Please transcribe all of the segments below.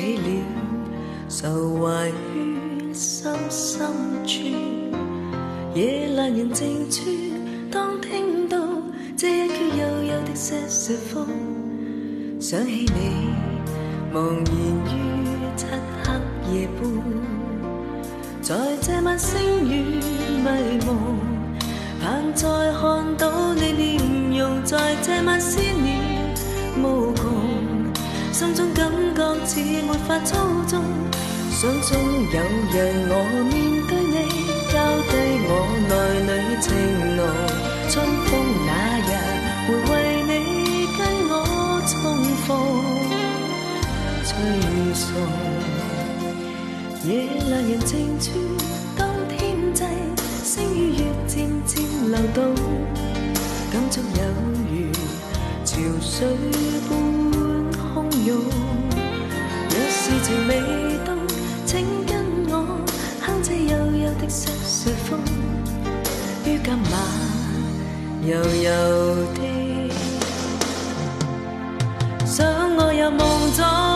起了，愁怀于心深处，夜阑人静处，当听到这一曲幽幽的瑟瑟风，想起你，茫然于漆黑夜半，在这晚星雨迷蒙，盼再看到你面容，在这晚思念无穷，心中感。似没法操纵，想中有让我面对你，交低我内里情浓。春风那日会为你跟我重逢，吹送。夜阑人静处，当天际星与月渐渐流动，感触有如潮水般。未冻，请跟我，哼这悠悠的山雪风，于今晚，柔柔的，想我入梦中。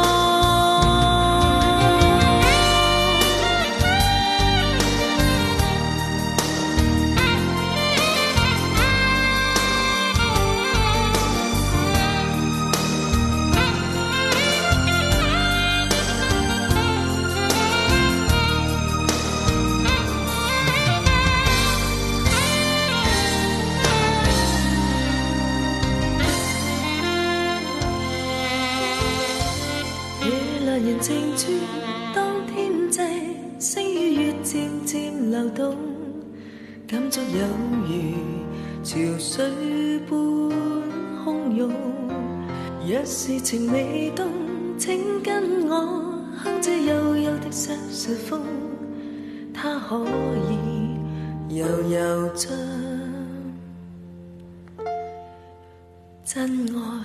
悠悠将真爱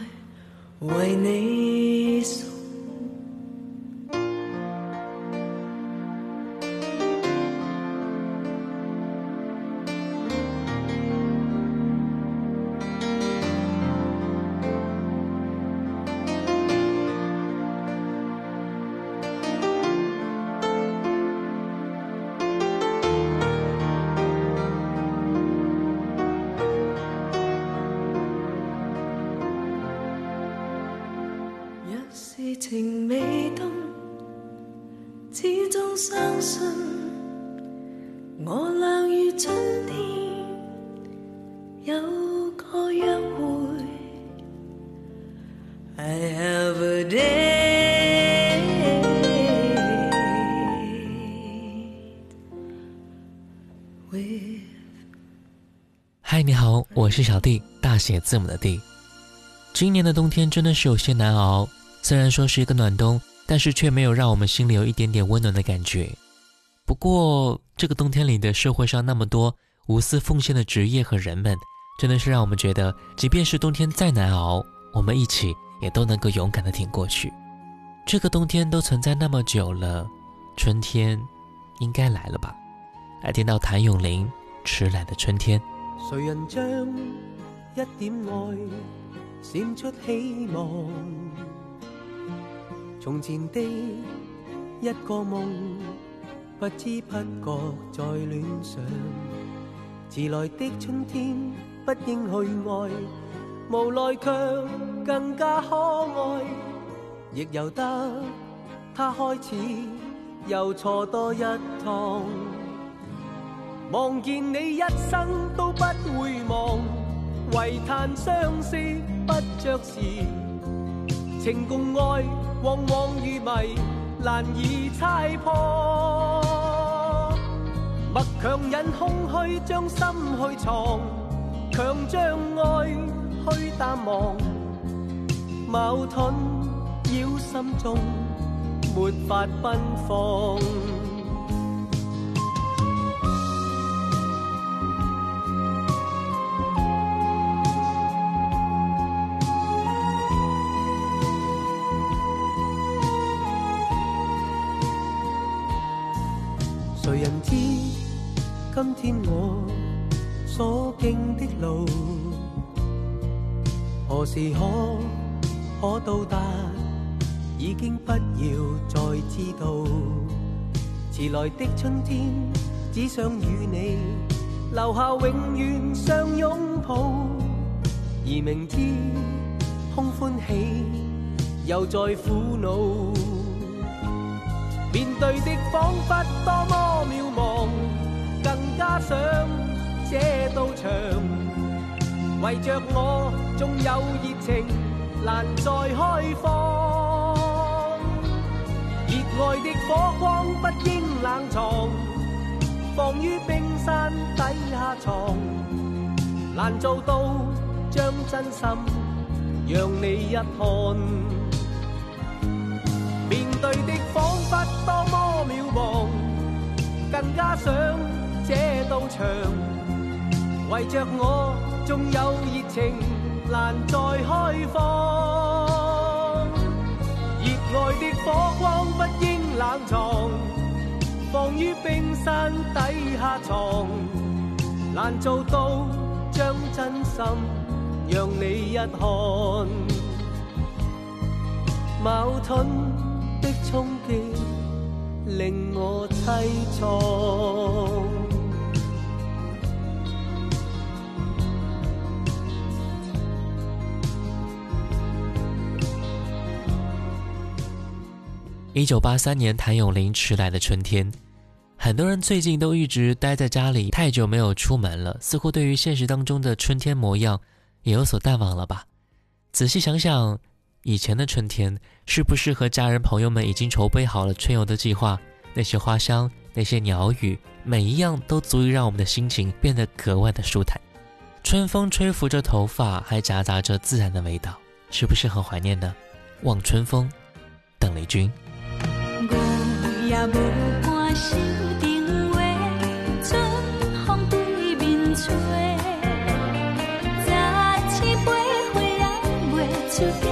为你送。嗨，你好，我是小弟，大写字母的弟。今年的冬天真的是有些难熬，虽然说是一个暖冬，但是却没有让我们心里有一点点温暖的感觉。不过，这个冬天里的社会上那么多无私奉献的职业和人们，真的是让我们觉得，即便是冬天再难熬，我们一起也都能够勇敢的挺过去。这个冬天都存在那么久了，春天应该来了吧？来听到谭咏麟《迟来的春天》。谁人将一点爱闪出希望？从前的一个梦，不知不觉在恋上。迟来的春天不应去爱，无奈却更加可爱，亦由得他开始又错多一趟。望见你一生都不会忘，唯叹相思不着时。情共爱往往如迷，难以猜破。勿强忍空虚将心去藏，强将爱去淡忘。矛盾扰心中，没法奔放。时可可到达，已经不要再知道。迟来的春天，只想与你留下永远相拥抱。而明知空欢喜又再苦恼，面对的仿佛多么渺茫，更加想这道墙。为着我，仲有热情难再开放。热爱的火光不应冷藏，放于冰山底下藏。难做到将真心让你一看，面对的仿佛多么渺茫，更加想这道墙，为着我。纵有热情难再开放，热爱的火光不应冷藏，放于冰山底下藏，难做到将真心让你一看，矛盾的冲击令我凄怆。一九八三年，谭咏麟《迟来的春天》。很多人最近都一直待在家里，太久没有出门了，似乎对于现实当中的春天模样也有所淡忘了吧？仔细想想，以前的春天，是不是和家人朋友们已经筹备好了春游的计划？那些花香，那些鸟语，每一样都足以让我们的心情变得格外的舒坦。春风吹拂着头发，还夹杂着自然的味道，是不是很怀念呢？望春风，邓丽君。也无伴收电话，春风对面吹，出。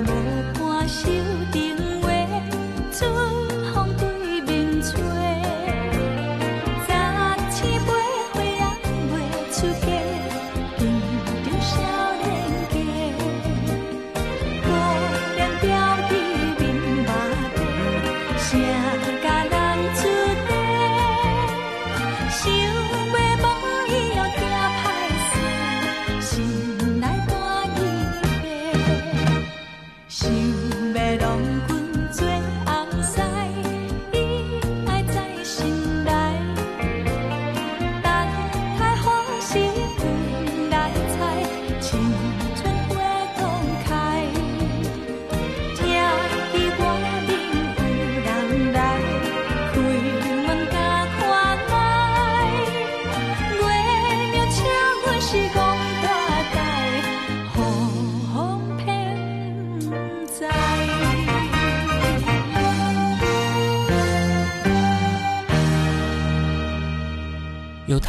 无伴，收电话。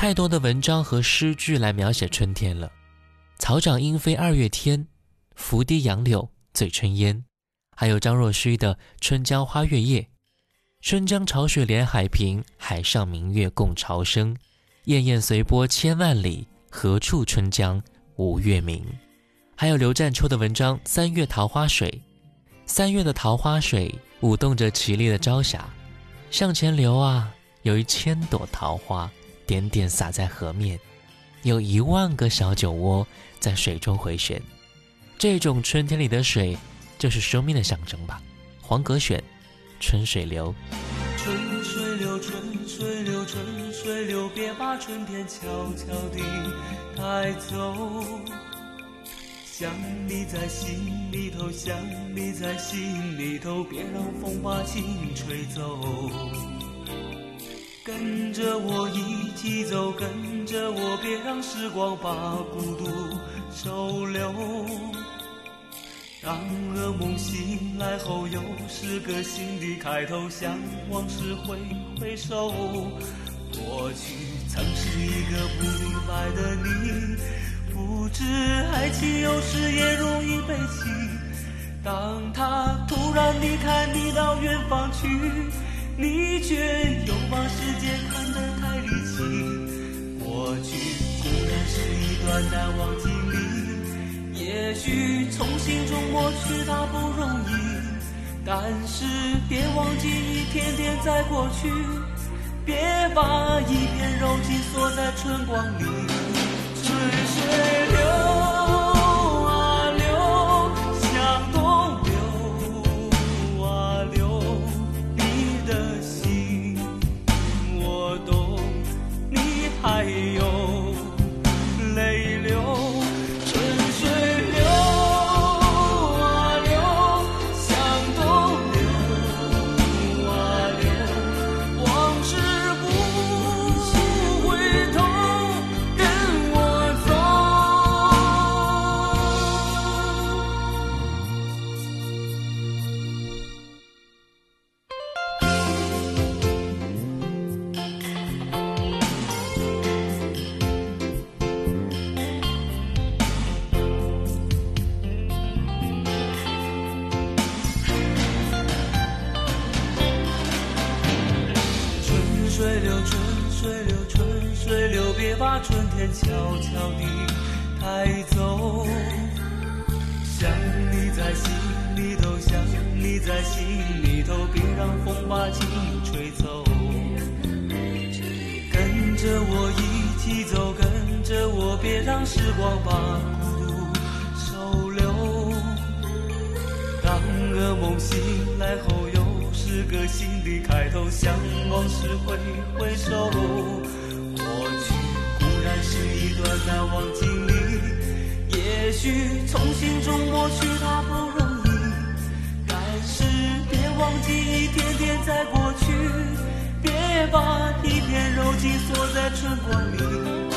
太多的文章和诗句来描写春天了，草长莺飞二月天，拂堤杨柳醉春烟。还有张若虚的《春江花月夜》，春江潮水连海平，海上明月共潮生。滟滟随波千万里，何处春江无月明？还有刘湛秋的文章《三月桃花水》，三月的桃花水舞动着绮丽的朝霞，向前流啊，有一千朵桃花。点点洒在河面有一万个小酒窝在水中回旋这种春天里的水就是生命的象征吧黄格选春水流春水流春水流春水流别把春天悄悄地带走想你在心里头想你在心里头别让风把情吹走跟着我一起走，跟着我，别让时光把孤独收留。当噩梦醒来后，又是个新的开头，向往事挥挥手。过去曾是一个不明白的你，不知爱情有时也容易悲泣。当他突然离开你到远方去。你却又把世界看得太离奇。过去固然是一段难忘经历，也许从心中抹去它不容易，但是别忘记一天天在过去，别把一片柔情锁在春光里。春水流。还有。别让时光把孤独收留，当噩梦醒来后，又是个新的开头，向往事挥挥手。过去固然是一段难忘经历，也许从心中抹去它不容易，但是别忘记一天天在过去，别把一片柔情锁在春光里。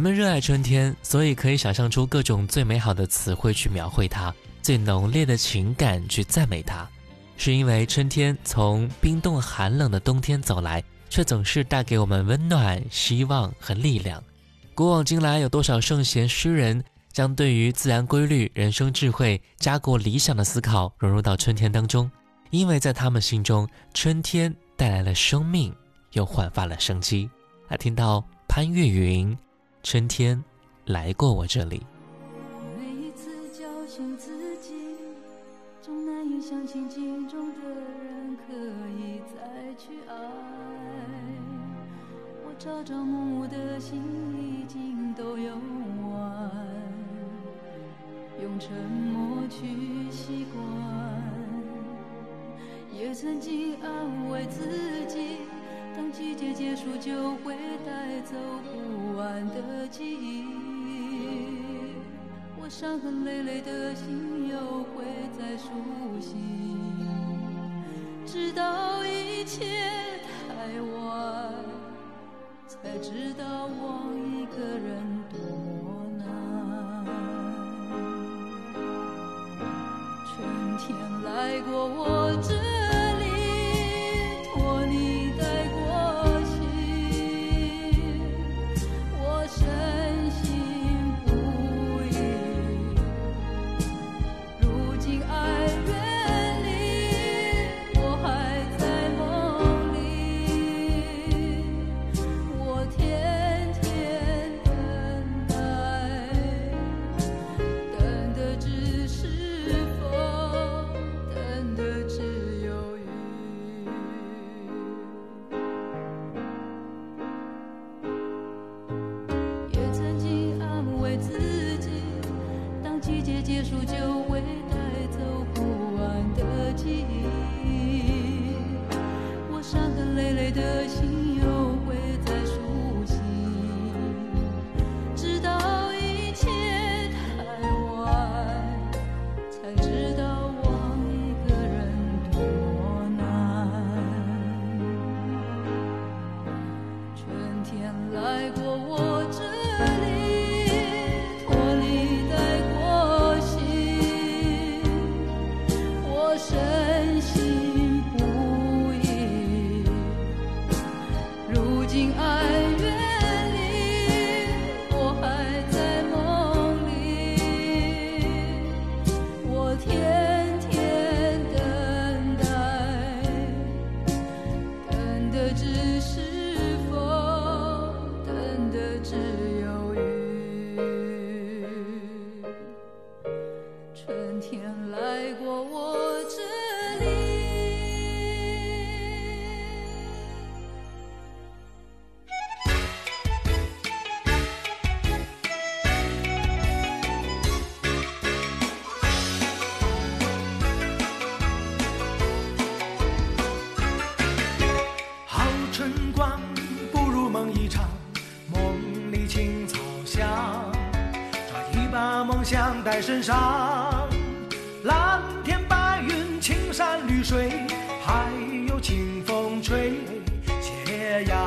人们热爱春天，所以可以想象出各种最美好的词汇去描绘它，最浓烈的情感去赞美它，是因为春天从冰冻寒冷的冬天走来，却总是带给我们温暖、希望和力量。古往今来，有多少圣贤诗人将对于自然规律、人生智慧、家国理想的思考融入到春天当中？因为在他们心中，春天带来了生命，又焕发了生机。来听到潘越云。春天来过我这里每一次叫醒自己总难以相信镜中的人可以再去爱我朝朝暮暮的心已经都有完用沉默去习惯也曾经安慰自己当季节结束，就会带走不完的记忆。我伤痕累累的心又会再苏醒，直到一切太晚，才知道我一个人多么难。春天来过，我知。在身上，蓝天白云，青山绿水，还有轻风吹斜阳。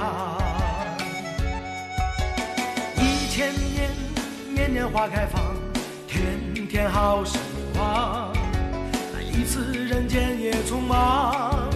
一千年，年年花开放，天天好时光。一次人间也匆忙。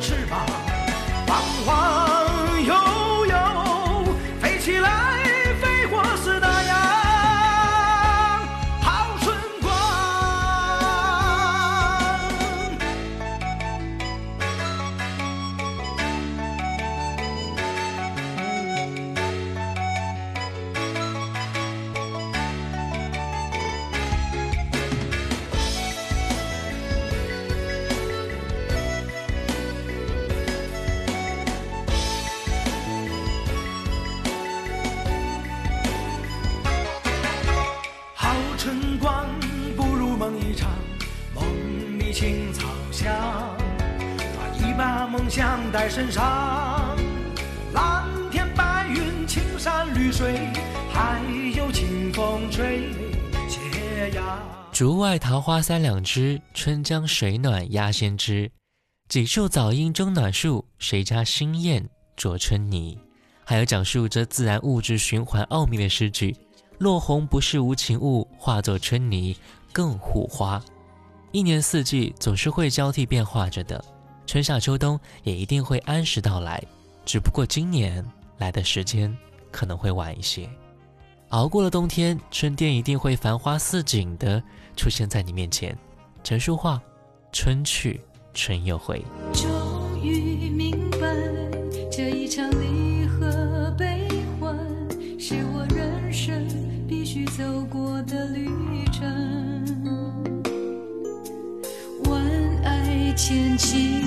翅膀。上。蓝天白云，青山绿水，还有清风吹斜阳。竹外桃花三两枝，春江水暖鸭先知。几处早莺争暖树，谁家新燕啄春泥。还有讲述这自然物质循环奥秘的诗句：落红不是无情物，化作春泥更护花。一年四季总是会交替变化着的。春夏秋冬也一定会按时到来，只不过今年来的时间可能会晚一些。熬过了冬天，春天一定会繁花似锦的出现在你面前。陈淑桦，《春去春又回》。终于明白，这一场离合悲欢，是我人生必须走过的旅程。爱千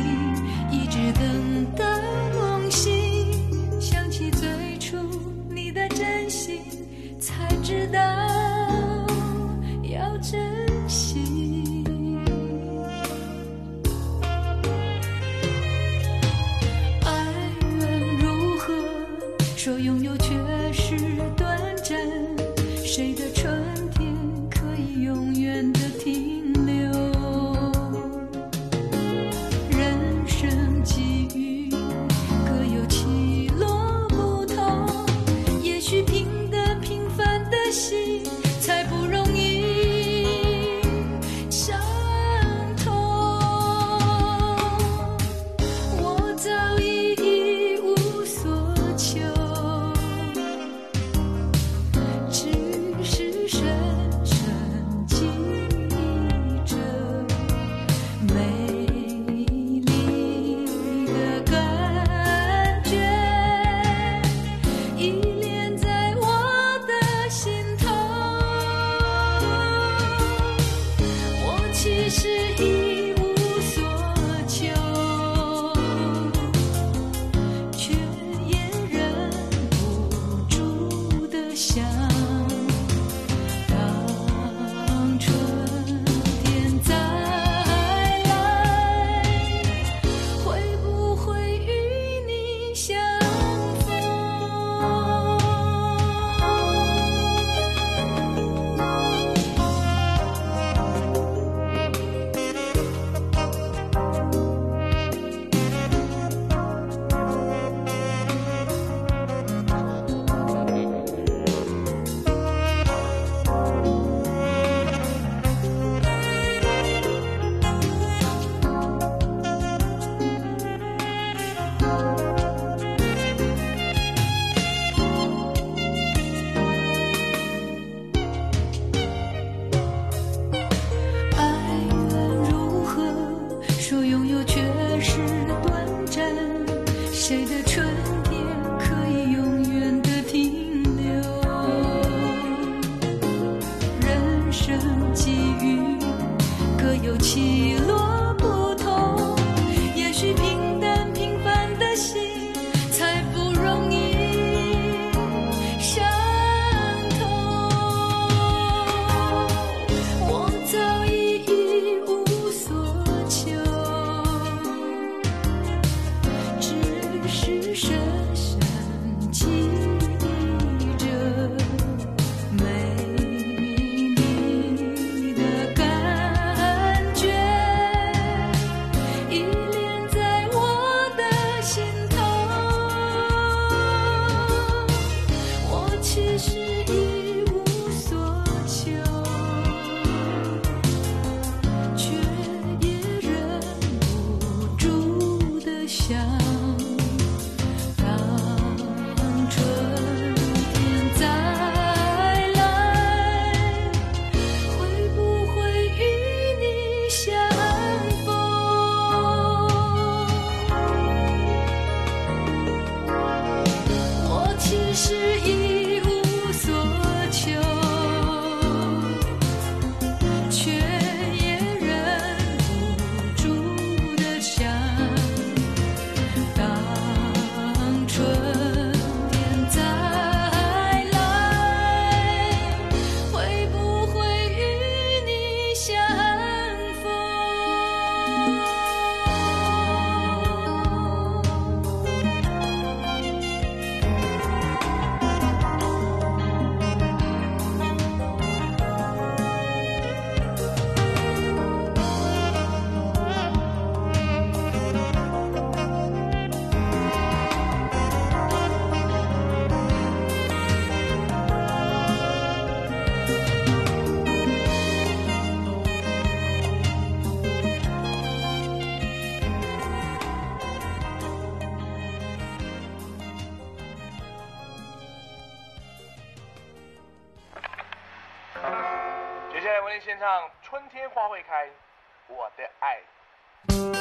接下来，为您献唱《春天花会开》，我的爱。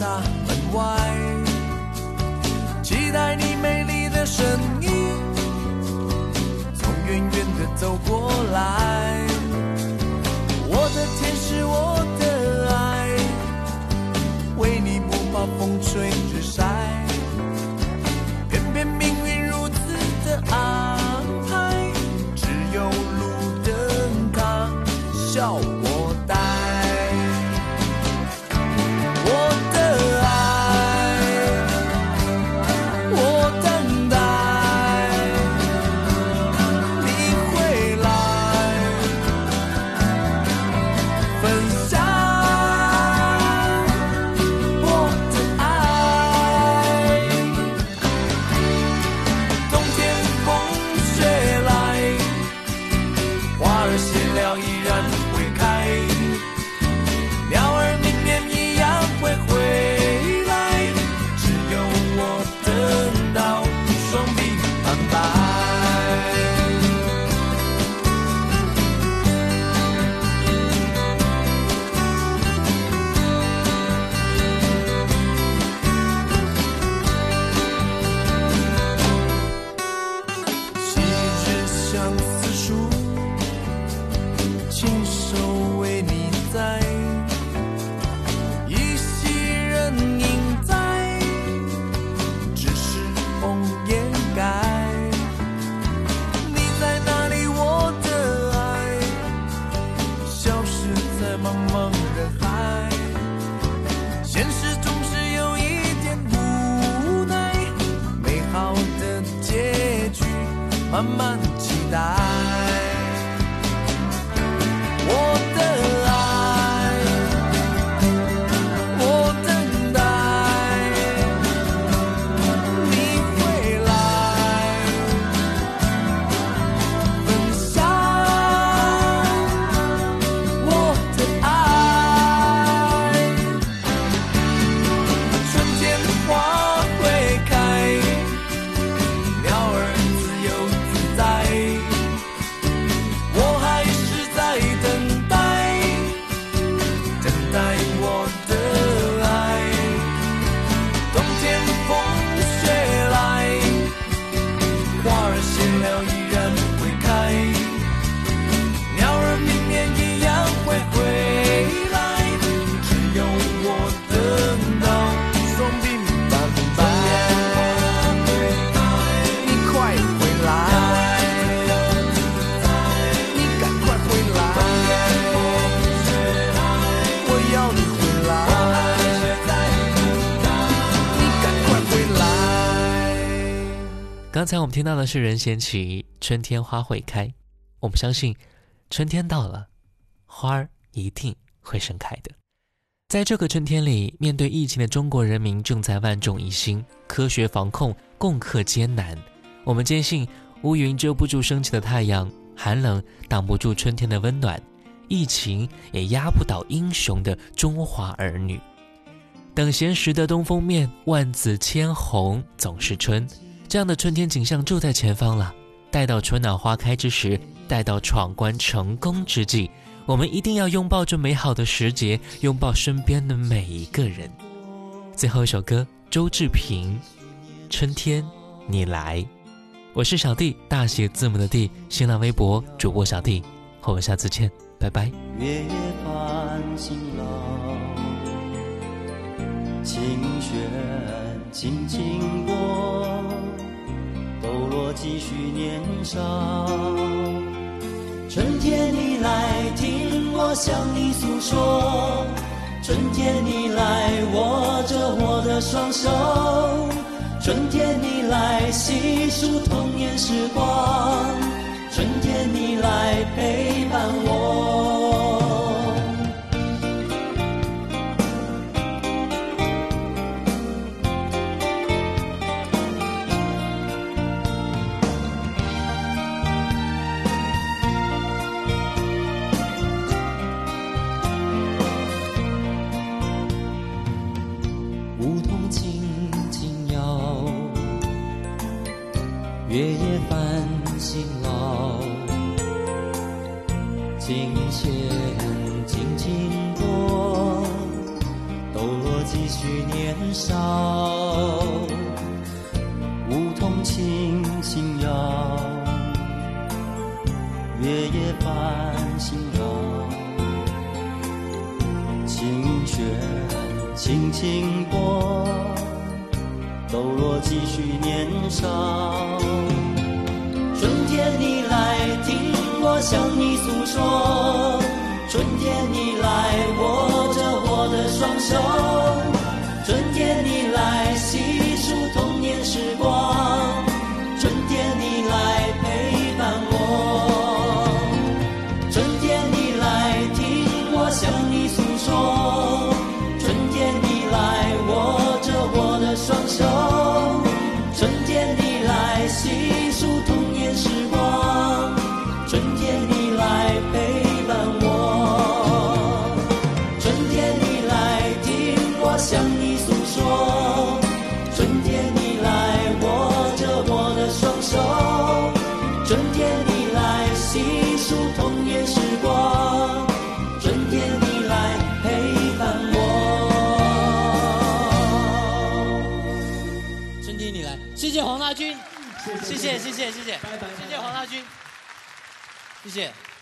大门外，期待你美丽的身影，从远远的走过来。听到的是任贤齐《春天花会开》，我们相信，春天到了，花儿一定会盛开的。在这个春天里，面对疫情的中国人民正在万众一心，科学防控，共克艰难。我们坚信，乌云遮不住升起的太阳，寒冷挡不住春天的温暖，疫情也压不倒英雄的中华儿女。等闲识得东风面，万紫千红总是春。这样的春天景象就在前方了。待到春暖花开之时，待到闯关成功之际，我们一定要拥抱这美好的时节，拥抱身边的每一个人。最后一首歌，周志平，《春天，你来》。我是小弟，大写字母的弟，新浪微博主播小弟。我们下次见，拜拜。月清泉抖落几许年少，春天你来听我向你诉说，春天你来握着我的双手，春天你来细数童年时光，春天你来陪伴我。song. 谢